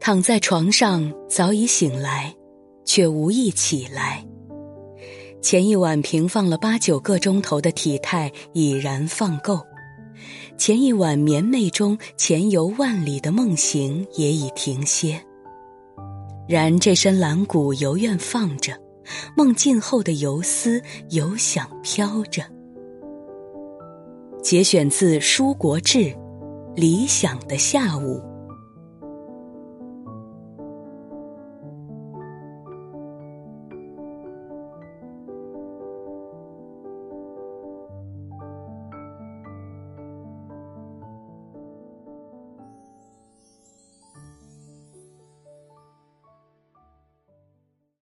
躺在床上早已醒来，却无意起来。前一晚平放了八九个钟头的体态已然放够，前一晚绵寐中潜游万里的梦行也已停歇。然这身蓝骨犹愿放着，梦尽后的游丝犹想飘着。节选自《舒国志》，理想的下午。